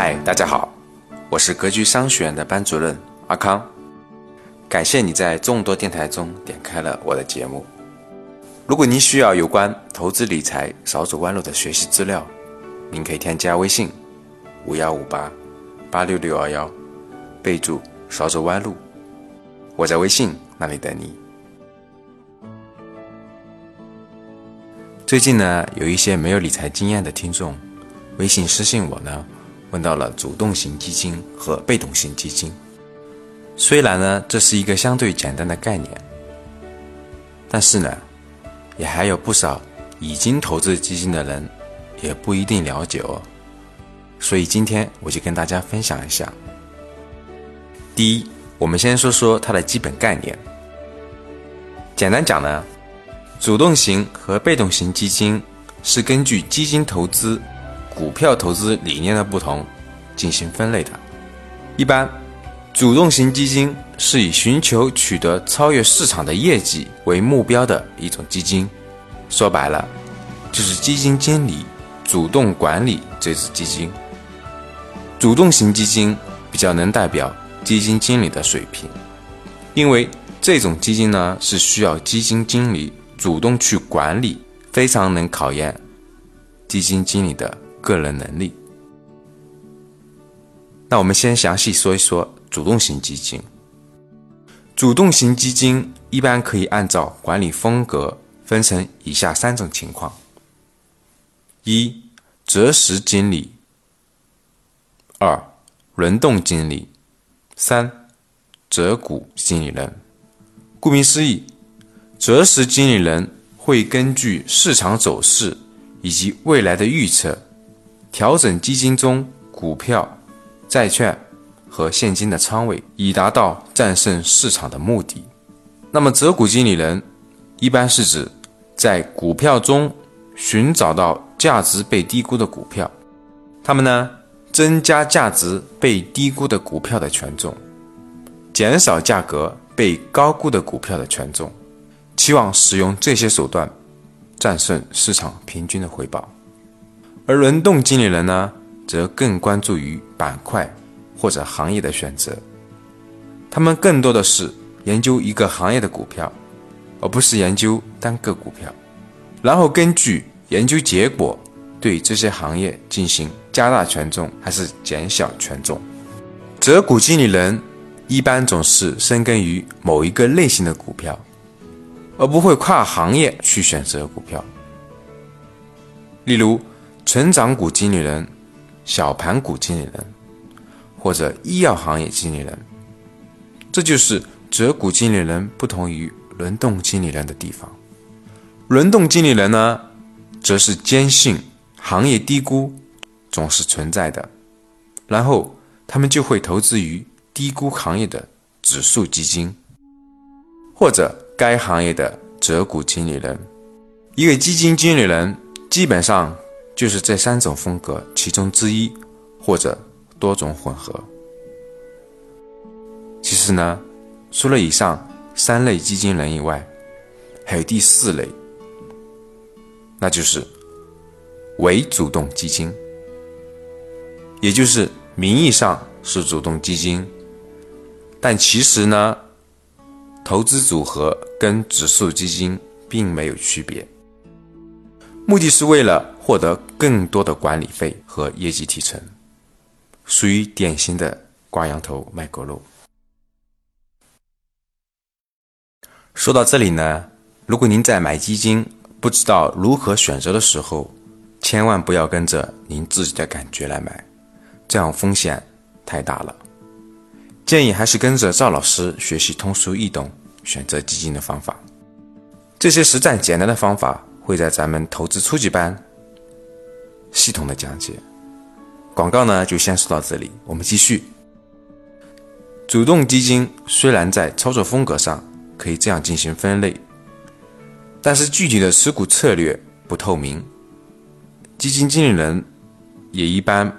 嗨，大家好，我是格局商学院的班主任阿康，感谢你在众多电台中点开了我的节目。如果您需要有关投资理财少走弯路的学习资料，您可以添加微信五幺五八八六六二幺，备注少走弯路，我在微信那里等你。最近呢，有一些没有理财经验的听众，微信私信我呢。问到了主动型基金和被动型基金，虽然呢这是一个相对简单的概念，但是呢，也还有不少已经投资基金的人也不一定了解哦。所以今天我就跟大家分享一下。第一，我们先说说它的基本概念。简单讲呢，主动型和被动型基金是根据基金投资。股票投资理念的不同进行分类的。一般，主动型基金是以寻求取得超越市场的业绩为目标的一种基金。说白了，就是基金经理主动管理这只基金。主动型基金比较能代表基金经理的水平，因为这种基金呢是需要基金经理主动去管理，非常能考验基金经理的。个人能力。那我们先详细说一说主动型基金。主动型基金一般可以按照管理风格分成以下三种情况：一、择时经理；二、轮动经理；三、择股经理人。顾名思义，择时经理人会根据市场走势以及未来的预测。调整基金中股票、债券和现金的仓位，以达到战胜市场的目的。那么，择股经理人一般是指在股票中寻找到价值被低估的股票，他们呢增加价值被低估的股票的权重，减少价格被高估的股票的权重，期望使用这些手段战胜市场平均的回报。而轮动经理人呢，则更关注于板块或者行业的选择，他们更多的是研究一个行业的股票，而不是研究单个股票，然后根据研究结果对这些行业进行加大权重还是减小权重。择股经理人一般总是深耕于某一个类型的股票，而不会跨行业去选择股票，例如。成长股经理人、小盘股经理人，或者医药行业经理人，这就是择股经理人不同于轮动经理人的地方。轮动经理人呢，则是坚信行业低估总是存在的，然后他们就会投资于低估行业的指数基金，或者该行业的择股经理人。一个基金经理人基本上。就是这三种风格其中之一，或者多种混合。其实呢，除了以上三类基金人以外，还有第四类，那就是伪主动基金，也就是名义上是主动基金，但其实呢，投资组合跟指数基金并没有区别。目的是为了获得更多的管理费和业绩提成，属于典型的挂羊头卖狗肉。说到这里呢，如果您在买基金不知道如何选择的时候，千万不要跟着您自己的感觉来买，这样风险太大了。建议还是跟着赵老师学习通俗易懂选择基金的方法，这些实战简单的方法。会在咱们投资初级班系统的讲解。广告呢就先说到这里，我们继续。主动基金虽然在操作风格上可以这样进行分类，但是具体的持股策略不透明，基金经理人也一般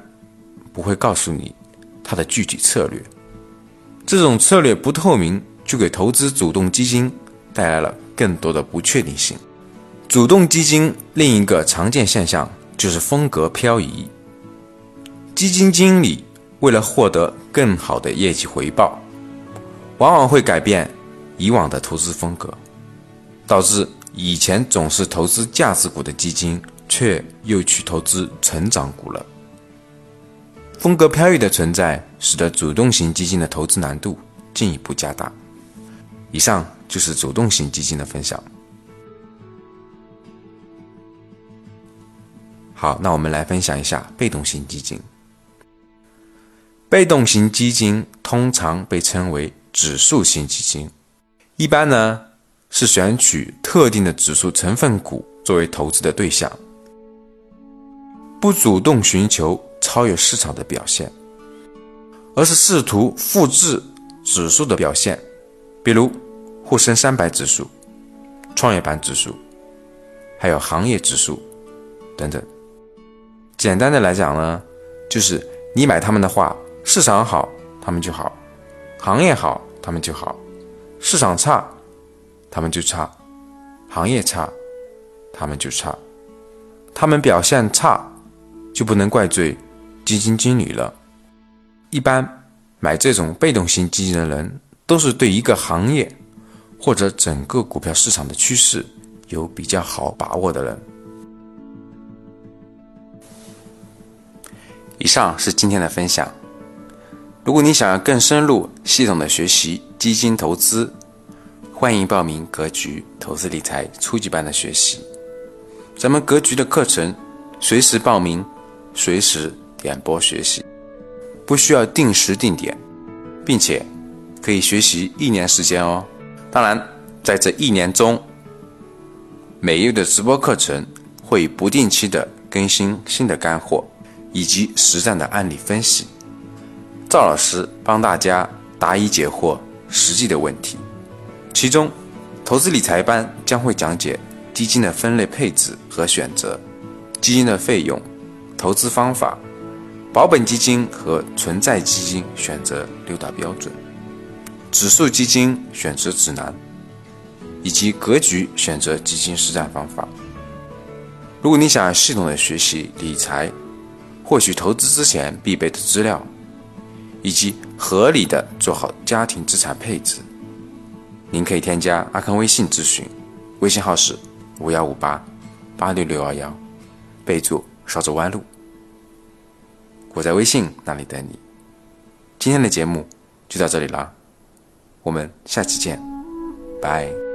不会告诉你他的具体策略。这种策略不透明，就给投资主动基金带来了更多的不确定性。主动基金另一个常见现象就是风格漂移。基金经理为了获得更好的业绩回报，往往会改变以往的投资风格，导致以前总是投资价值股的基金，却又去投资成长股了。风格飘逸的存在，使得主动型基金的投资难度进一步加大。以上就是主动型基金的分享。好，那我们来分享一下被动型基金。被动型基金通常被称为指数型基金，一般呢是选取特定的指数成分股作为投资的对象，不主动寻求超越市场的表现，而是试图复制指数的表现，比如沪深三百指数、创业板指数，还有行业指数等等。简单的来讲呢，就是你买他们的话，市场好，他们就好；行业好，他们就好；市场差，他们就差；行业差，他们就差。他们表现差，就不能怪罪基金经理了。一般买这种被动型基金的人，都是对一个行业或者整个股票市场的趋势有比较好把握的人。以上是今天的分享。如果你想要更深入、系统的学习基金投资，欢迎报名格局投资理财初级班的学习。咱们格局的课程随时报名，随时点播学习，不需要定时定点，并且可以学习一年时间哦。当然，在这一年中，每月的直播课程会不定期的更新新的干货。以及实战的案例分析，赵老师帮大家答疑解惑实际的问题。其中，投资理财班将会讲解基金的分类配置和选择，基金的费用、投资方法、保本基金和存在基金选择六大标准、指数基金选择指南，以及格局选择基金实战方法。如果你想系统的学习理财，获取投资之前必备的资料，以及合理的做好家庭资产配置，您可以添加阿康微信咨询，微信号是五幺五八八六六二幺，备注少走弯路，我在微信那里等你。今天的节目就到这里了，我们下期见，拜。